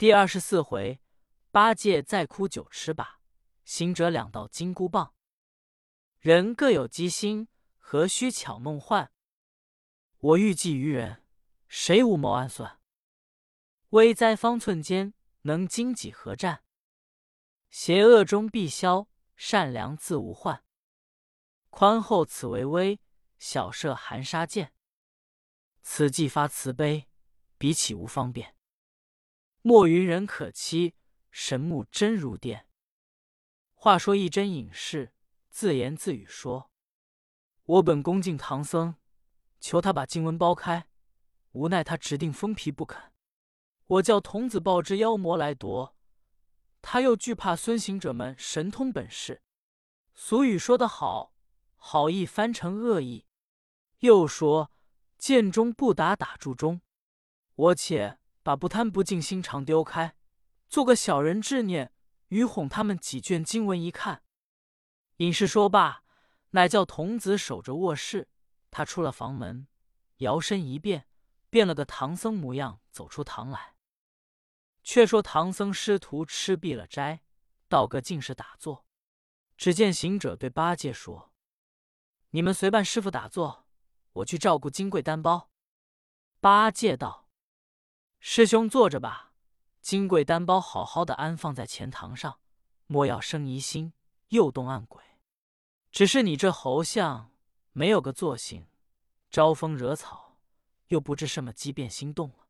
第二十四回，八戒再哭九尺把，行者两道金箍棒。人各有机心，何须巧梦幻？我欲计于人，谁无谋暗算？危哉方寸间，能经几何战？邪恶终必消，善良自无患。宽厚此为威，小射含沙剑。此计发慈悲，比起无方便。莫云人可欺，神木真如电。话说一真隐士。自言自语说：“我本恭敬唐僧，求他把经文剥开，无奈他指定封皮不肯。我叫童子报之妖魔来夺，他又惧怕孙行者们神通本事。俗语说得好，好意翻成恶意。又说剑中不打打柱中，我且把不贪不敬心肠丢开，做个小人执念，与哄他们几卷经文一看。”隐士说罢，乃叫童子守着卧室。他出了房门，摇身一变，变了个唐僧模样，走出堂来。却说唐僧师徒吃毕了斋，道个净是打坐。只见行者对八戒说：“你们随伴师傅打坐，我去照顾金贵单包。”八戒道：“师兄坐着吧，金贵单包好好的安放在钱堂上，莫要生疑心，又动暗鬼。”只是你这猴相没有个坐性，招风惹草，又不知什么机变心动了。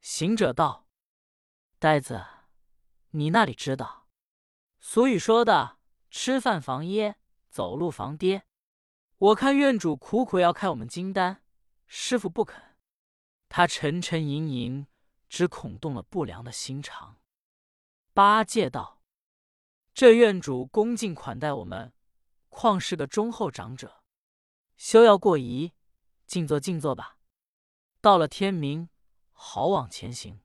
行者道：“呆子，你那里知道？俗语说的‘吃饭防噎，走路防跌’。我看院主苦苦要开我们金丹，师傅不肯，他沉沉吟吟，只恐动了不良的心肠。”八戒道：“这院主恭敬款待我们。”况是个忠厚长者，休要过疑，静坐静坐吧。到了天明，好往前行。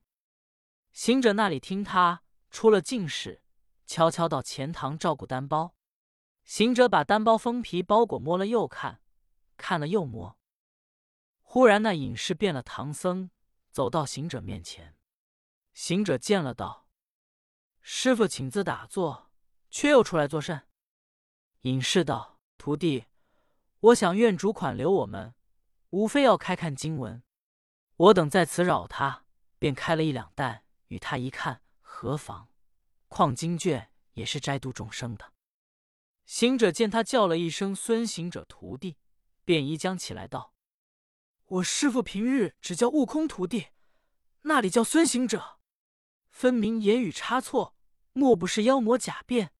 行者那里听他出了净室，悄悄到前堂照顾单包。行者把单包封皮包裹摸了又看，看了又摸。忽然那隐士变了唐僧，走到行者面前。行者见了，道：“师傅，请自打坐，却又出来作甚？”隐士道：“徒弟，我想愿主款留我们，无非要开看经文。我等在此扰他，便开了一两担与他一看，何妨？况经卷也是斋度众生的。”行者见他叫了一声“孙行者徒弟”，便移将起来道：“我师父平日只叫悟空徒弟，那里叫孙行者？分明言语差错，莫不是妖魔假变？”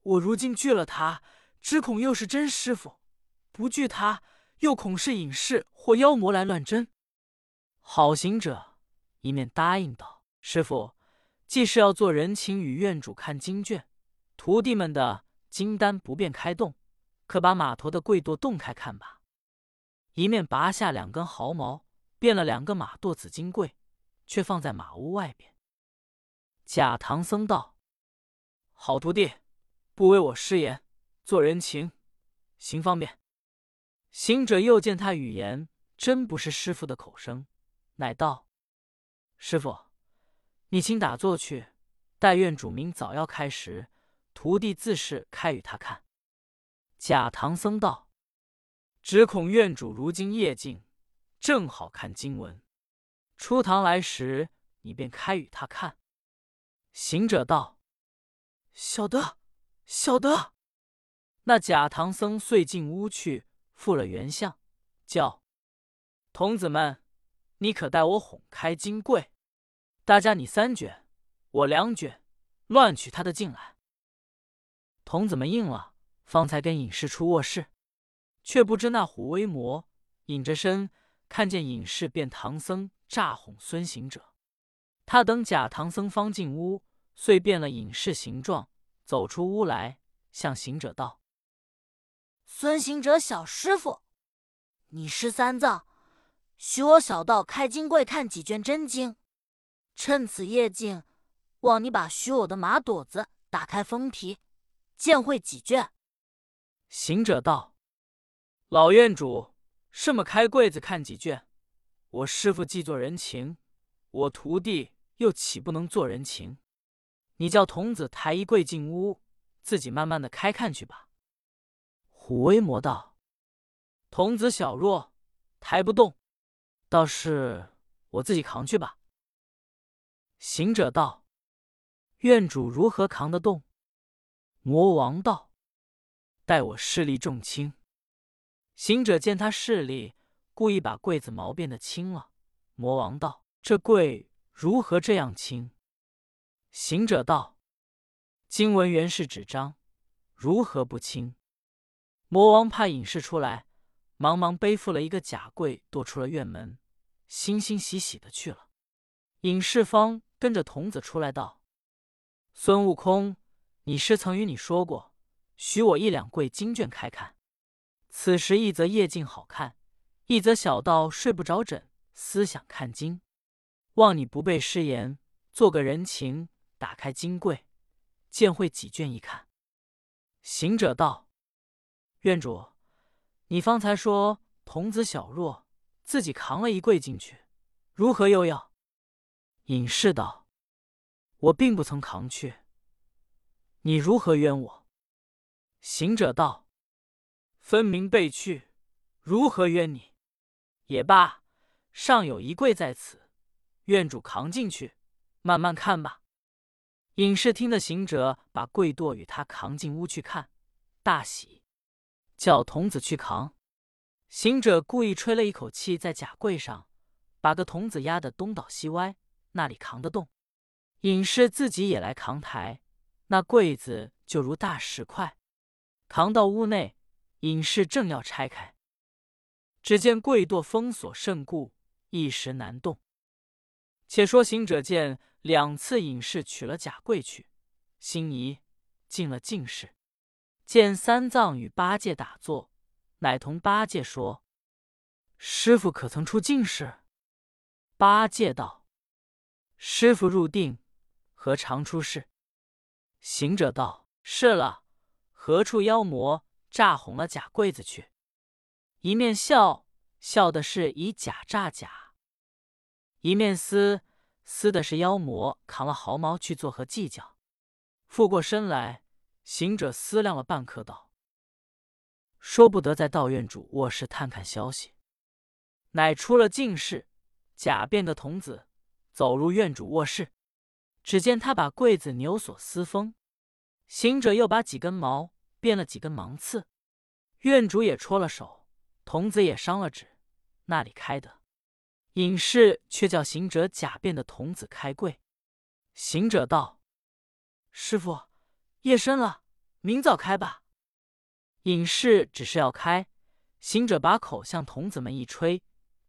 我如今拒了他，只恐又是真师傅；不拒他，又恐是隐士或妖魔来乱真。好行者一面答应道：“师傅，既是要做人情与院主看经卷，徒弟们的金丹不便开动，可把码头的柜垛洞开看吧。”一面拔下两根毫毛，变了两个马垛紫金柜，却放在马屋外边。假唐僧道：“好徒弟。”不为我失言，做人情，行方便。行者又见他语言真不是师傅的口声，乃道：“师傅，你请打坐去，待院主明早要开时，徒弟自是开与他看。”假唐僧道：“只恐院主如今夜静，正好看经文。出堂来时，你便开与他看。”行者道：“晓得。”晓得，那假唐僧遂进屋去，复了原相，叫童子们：“你可带我哄开金柜，大家你三卷，我两卷，乱取他的进来。”童子们应了，方才跟隐士出卧室，却不知那虎威魔隐着身，看见隐士变唐僧诈哄孙行者。他等假唐僧方进屋，遂变了隐士形状。走出屋来，向行者道：“孙行者小师傅，你师三藏，许我小道开金柜看几卷真经。趁此夜静，望你把许我的马垛子打开封皮，见会几卷。”行者道：“老院主，什么开柜子看几卷？我师傅既做人情，我徒弟又岂不能做人情？你叫童子抬衣柜进屋，自己慢慢的开看去吧。”虎威魔道：“童子小弱，抬不动，倒是我自己扛去吧。”行者道：“院主如何扛得动？”魔王道：“待我势力重轻。”行者见他势力，故意把柜子毛变得轻了。魔王道：“这柜如何这样轻？”行者道：“经文原是纸张，如何不轻？”魔王怕隐士出来，忙忙背负了一个假柜，躲出了院门，欣欣喜喜的去了。隐士方跟着童子出来道：“孙悟空，你师曾与你说过，许我一两柜经卷开看。此时一则夜静好看，一则小道睡不着枕，思想看经。望你不背失言，做个人情。”打开金柜，见会几卷一看。行者道：“院主，你方才说童子小弱，自己扛了一柜进去，如何又要？”隐士道：“我并不曾扛去，你如何冤我？”行者道：“分明背去，如何冤你？也罢，尚有一柜在此，院主扛进去，慢慢看吧。”隐士听得行者把柜垛与他扛进屋去看，大喜，叫童子去扛。行者故意吹了一口气在假柜上，把个童子压得东倒西歪，那里扛得动。隐士自己也来扛抬，那柜子就如大石块。扛到屋内，隐士正要拆开，只见柜垛封锁甚固，一时难动。且说行者见。两次隐士取了假柜去，心仪进了净室，见三藏与八戒打坐，乃同八戒说：“师傅可曾出净室？”八戒道：“师傅入定，何尝出世？”行者道：“是了，何处妖魔诈哄了假柜子去？”一面笑笑的是以假诈假，一面撕。撕的是妖魔扛了毫毛去做何计较？复过身来，行者思量了半刻，道：“说不得在道院主卧室探看消息。”乃出了净室，假变的童子走入院主卧室，只见他把柜子扭锁撕封，行者又把几根毛变了几根芒刺，院主也戳了手，童子也伤了指，那里开的？隐士却叫行者假变的童子开柜。行者道：“师傅，夜深了，明早开吧。”隐士只是要开，行者把口向童子们一吹，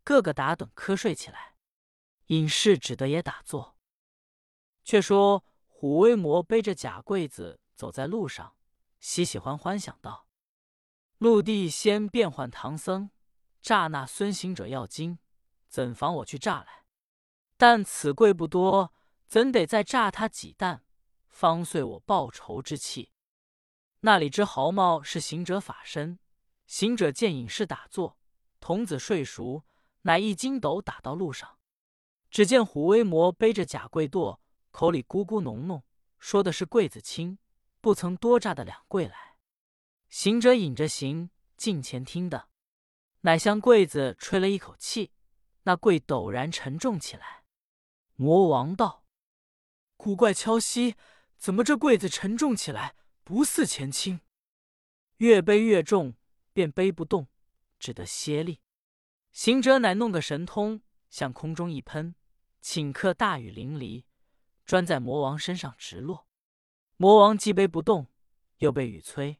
个个打盹瞌睡起来。隐士只得也打坐。却说虎威魔背着假柜子走在路上，喜喜欢欢想到：“陆地先变换唐僧，诈那孙行者要经。”怎防我去诈来？但此贵不多，怎得再诈他几担，方遂我报仇之气？那里知毫毛是行者法身？行者见隐士打坐，童子睡熟，乃一筋斗打到路上。只见虎威魔背着假柜垛，口里咕咕哝哝，说的是柜子轻，不曾多诈的两柜来。行者引着行近前听的，乃向柜子吹了一口气。那柜陡然沉重起来，魔王道：“古怪敲息，怎么这柜子沉重起来，不似前轻？越背越重，便背不动，只得歇力。”行者乃弄个神通，向空中一喷，顷刻大雨淋漓，专在魔王身上直落。魔王既背不动，又被雨催，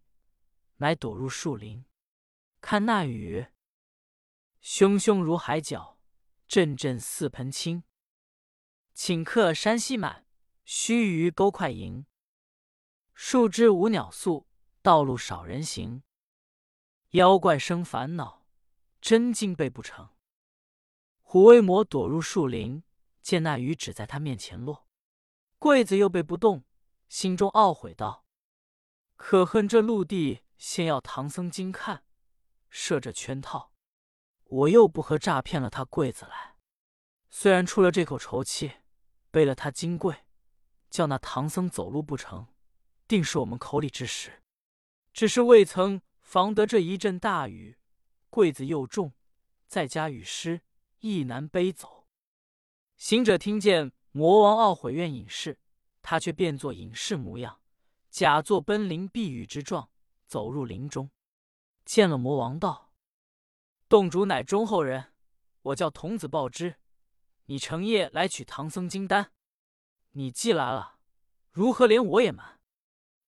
乃躲入树林，看那雨，汹汹如海角。阵阵似盆倾，顷刻山溪满，须臾沟快盈。树枝无鸟宿，道路少人行。妖怪生烦恼，真经背不成。虎威魔躲入树林，见那雨只在他面前落，柜子又背不动，心中懊悔道：“可恨这陆地先要唐僧经看，设这圈套。”我又不和诈骗了他柜子来，虽然出了这口愁气，背了他金柜，叫那唐僧走路不成，定是我们口里之实。只是未曾防得这一阵大雨，柜子又重，再加雨湿，亦难背走。行者听见魔王懊悔愿隐士，他却变作隐士模样，假作奔临避雨之状，走入林中，见了魔王道：“洞主乃忠厚人，我叫童子报之。你成夜来取唐僧金丹，你既来了，如何连我也瞒？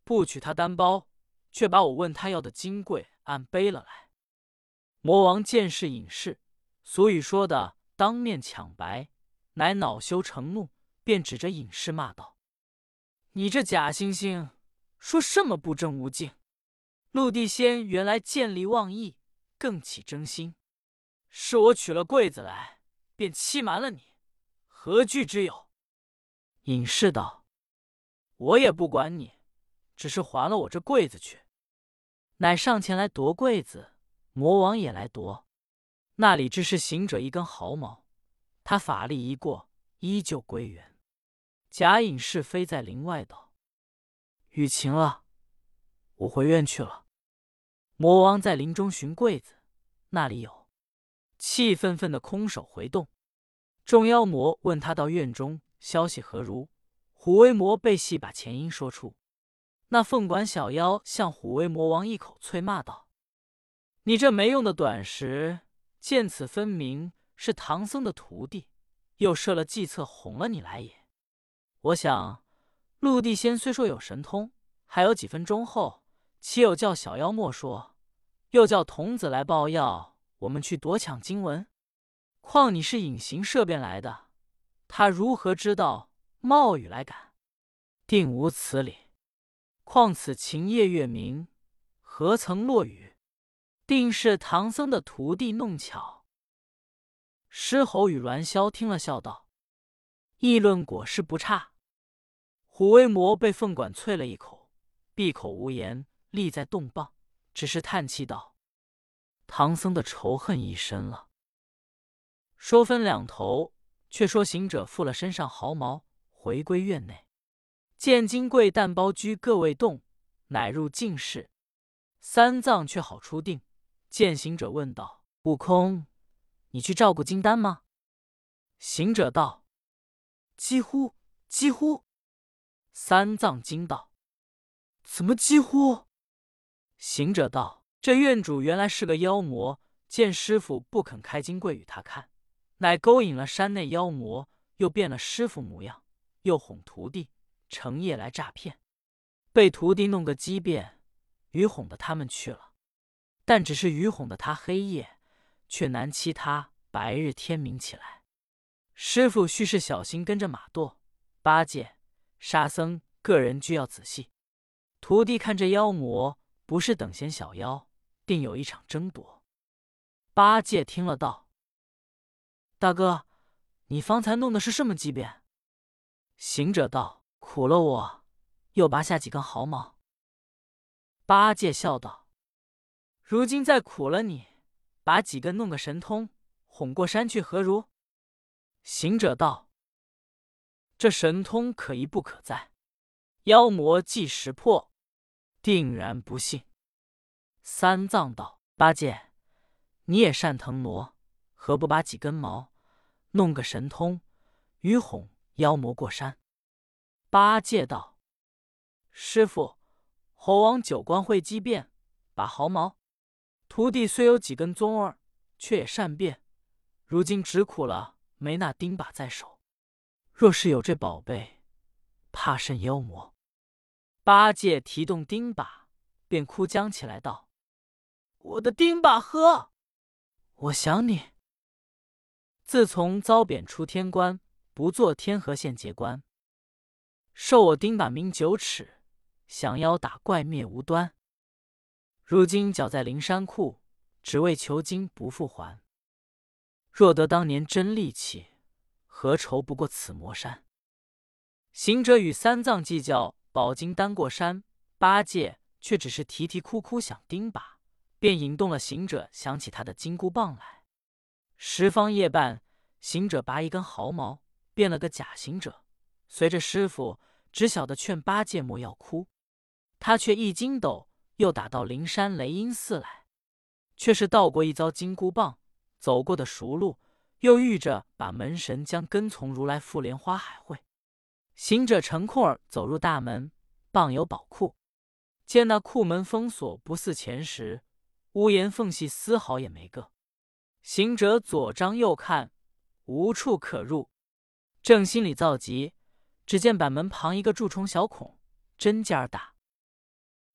不取他丹包？”却把我问他要的金柜按背了来。魔王见是隐士，所以说的当面抢白，乃恼羞成怒，便指着隐士骂道：“你这假惺惺，说什么不正无敬？陆地仙原来见利忘义，更起争心。是我取了柜子来，便欺瞒了你，何惧之有？”隐士道：“我也不管你。”只是还了我这柜子去，乃上前来夺柜子。魔王也来夺，那里只是行者一根毫毛，他法力一过，依旧归原。假隐士飞在林外道：“雨晴了，我回院去了。”魔王在林中寻柜子，那里有，气愤愤的空手回洞。众妖魔问他到院中消息何如，虎威魔被戏把前因说出。那凤管小妖向虎威魔王一口啐骂道：“你这没用的短石，见此分明是唐僧的徒弟，又设了计策哄了你来也。我想，陆地仙虽说有神通，还有几分钟后，岂有叫小妖莫说，又叫童子来报要我们去夺抢经文？况你是隐形射变来的，他如何知道冒雨来赶？定无此理。”况此晴夜月明，何曾落雨？定是唐僧的徒弟弄巧。狮吼与阮霄听了，笑道：“议论果是不差。”虎威魔被凤管啐了一口，闭口无言，立在洞傍，只是叹气道：“唐僧的仇恨已深了。”说分两头，却说行者负了身上毫毛，回归院内。见金贵蛋包居各位洞，乃入净室。三藏却好出定，见行者问道：“悟空，你去照顾金丹吗？”行者道：“几乎，几乎。”三藏惊道：“怎么几乎？”行者道：“这院主原来是个妖魔，见师傅不肯开金柜与他看，乃勾引了山内妖魔，又变了师傅模样，又哄徒弟。”成夜来诈骗，被徒弟弄个机变，于哄的他们去了。但只是于哄的他黑夜，却难欺他白日天明起来。师傅须是小心跟着马垛、八戒、沙僧个人俱要仔细。徒弟看这妖魔不是等闲小妖，定有一场争夺。八戒听了道：“大哥，你方才弄的是什么机变？”行者道。苦了我，又拔下几根毫毛。八戒笑道：“如今再苦了你，把几根弄个神通，哄过山去，何如？”行者道：“这神通可一不可再，妖魔既识破，定然不信。”三藏道：“八戒，你也善腾挪，何不把几根毛，弄个神通，与哄妖魔过山？”八戒道：“师傅，猴王九官会机变，把毫毛。徒弟虽有几根鬃儿，却也善变。如今只苦了没那钉把在手。若是有这宝贝，怕甚妖魔？”八戒提动钉耙，便哭将起来道：“我的钉耙呵！我想你。自从遭贬出天关，不做天河县节官。”受我钉把名九尺，降妖打怪灭无端。如今脚在灵山库，只为求金不复还。若得当年真力气，何愁不过此魔山？行者与三藏计较宝金丹过山，八戒却只是啼啼哭哭想钉耙，便引动了行者想起他的金箍棒来。十方夜半，行者拔一根毫毛，变了个假行者。随着师傅，只晓得劝八戒莫要哭。他却一筋斗，又打到灵山雷音寺来，却是到过一遭金箍棒，走过的熟路，又遇着把门神将跟从如来赴莲花海会。行者乘空儿走入大门，傍有宝库，见那库门封锁，不似前时，屋檐缝隙丝毫也没个。行者左张右看，无处可入，正心里造急，只见板门旁一个蛀虫小孔，针尖儿大。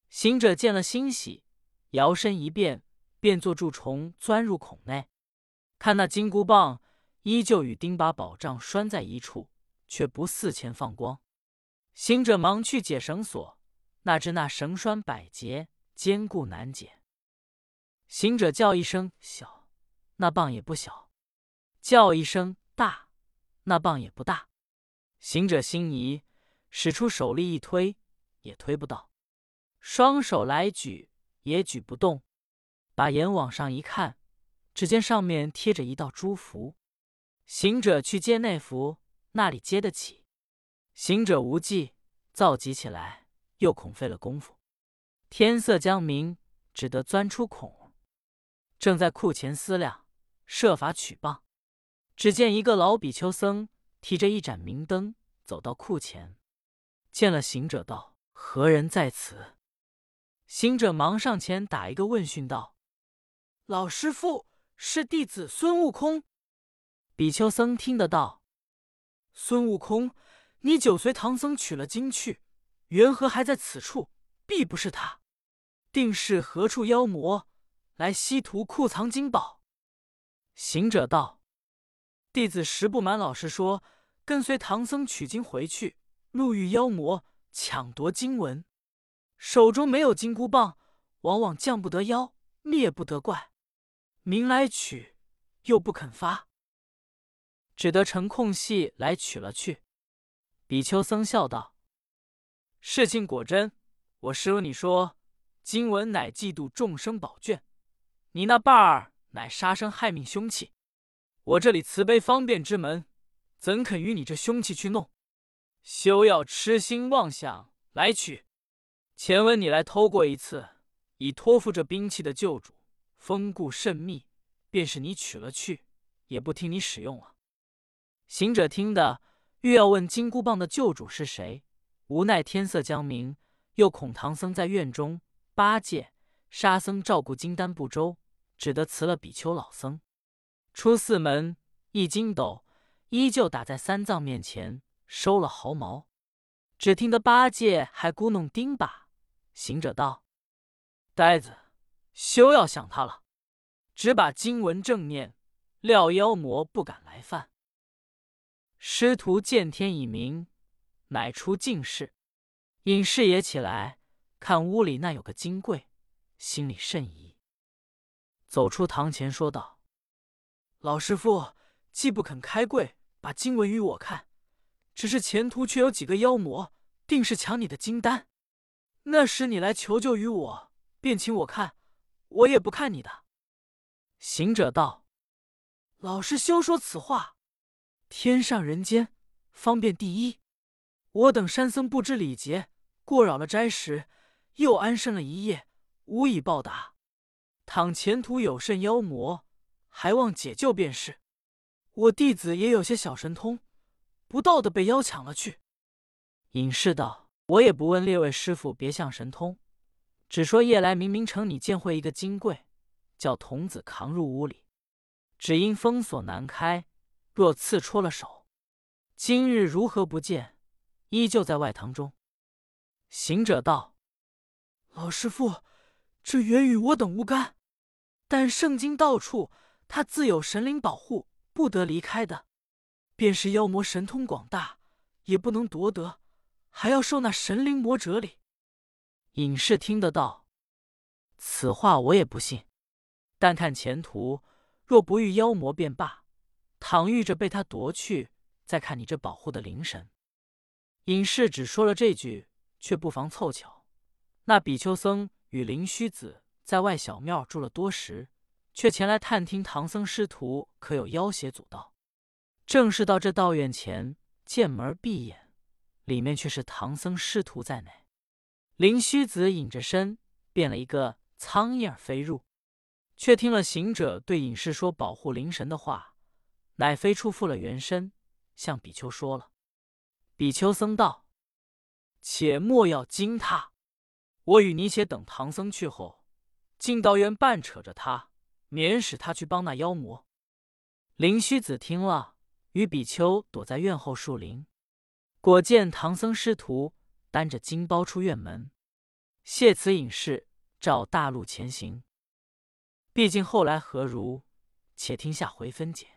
行者见了欣喜，摇身一变，变作蛀虫，钻入孔内。看那金箍棒，依旧与钉耙宝杖拴在一处，却不似前放光。行者忙去解绳索，哪知那绳拴百结，坚固难解。行者叫一声小，那棒也不小；叫一声大，那棒也不大。行者心疑，使出手力一推，也推不到。双手来举，也举不动。把眼往上一看，只见上面贴着一道朱符。行者去接那符，那里接得起？行者无计，造急起来，又恐费了功夫。天色将明，只得钻出孔，正在库前思量，设法取棒。只见一个老比丘僧提着一盏明灯，走到库前，见了行者，道：“何人在此？”行者忙上前打一个问讯道：“老师傅，是弟子孙悟空。”比丘僧听得道：“孙悟空，你久随唐僧取了经去，缘何还在此处？必不是他，定是何处妖魔来西图库藏金宝。”行者道：“弟子实不瞒老师说，跟随唐僧取经回去，路遇妖魔抢夺经文。”手中没有金箍棒，往往降不得妖，灭不得怪。明来取，又不肯发，只得乘空隙来取了去。比丘僧笑道：“事情果真，我师如你说，经文乃嫉妒众生宝卷，你那伴儿乃杀生害命凶器。我这里慈悲方便之门，怎肯与你这凶器去弄？休要痴心妄想，来取。”前文你来偷过一次，已托付这兵器的旧主，封固甚密，便是你取了去，也不听你使用了。行者听得，欲要问金箍棒的救主是谁，无奈天色将明，又恐唐僧在院中，八戒、沙僧照顾金丹不周，只得辞了比丘老僧，出寺门，一筋斗依旧打在三藏面前，收了毫毛。只听得八戒还咕哝钉耙。行者道：“呆子，休要想他了，只把经文正念，料妖魔不敢来犯。”师徒见天已明，乃出净室，引师爷起来，看屋里那有个金柜，心里甚疑。走出堂前，说道：“老师傅既不肯开柜，把经文与我看，只是前途却有几个妖魔，定是抢你的金丹。”那时你来求救于我，便请我看，我也不看你的。行者道：“老师休说此话，天上人间方便第一。我等山僧不知礼节，过扰了斋食，又安身了一夜，无以报答。倘前途有甚妖魔，还望解救便是。我弟子也有些小神通，不到的被妖抢了去。”隐士道。我也不问列位师傅，别向神通，只说夜来明明城你见会一个金柜，叫童子扛入屋里，只因封锁难开，若刺戳了手，今日如何不见？依旧在外堂中。行者道：“老师傅，这原与我等无干，但圣经到处，他自有神灵保护，不得离开的。便是妖魔神通广大，也不能夺得。”还要受那神灵魔者礼。隐士听得到，此话我也不信。但看前途，若不遇妖魔便罢；倘遇着被他夺去，再看你这保护的灵神。隐士只说了这句，却不妨凑巧。那比丘僧与灵虚子在外小庙住了多时，却前来探听唐僧师徒可有妖邪阻道。正是到这道院前，见门闭眼。里面却是唐僧师徒在内。灵虚子隐着身，变了一个苍蝇儿飞入，却听了行者对隐士说保护灵神的话，乃飞出复了原身，向比丘说了。比丘僧道：“且莫要惊他，我与你且等唐僧去后，进道院半扯着他，免使他去帮那妖魔。”灵虚子听了，与比丘躲在院后树林。果见唐僧师徒担着金包出院门，谢辞隐士，照大路前行。毕竟后来何如？且听下回分解。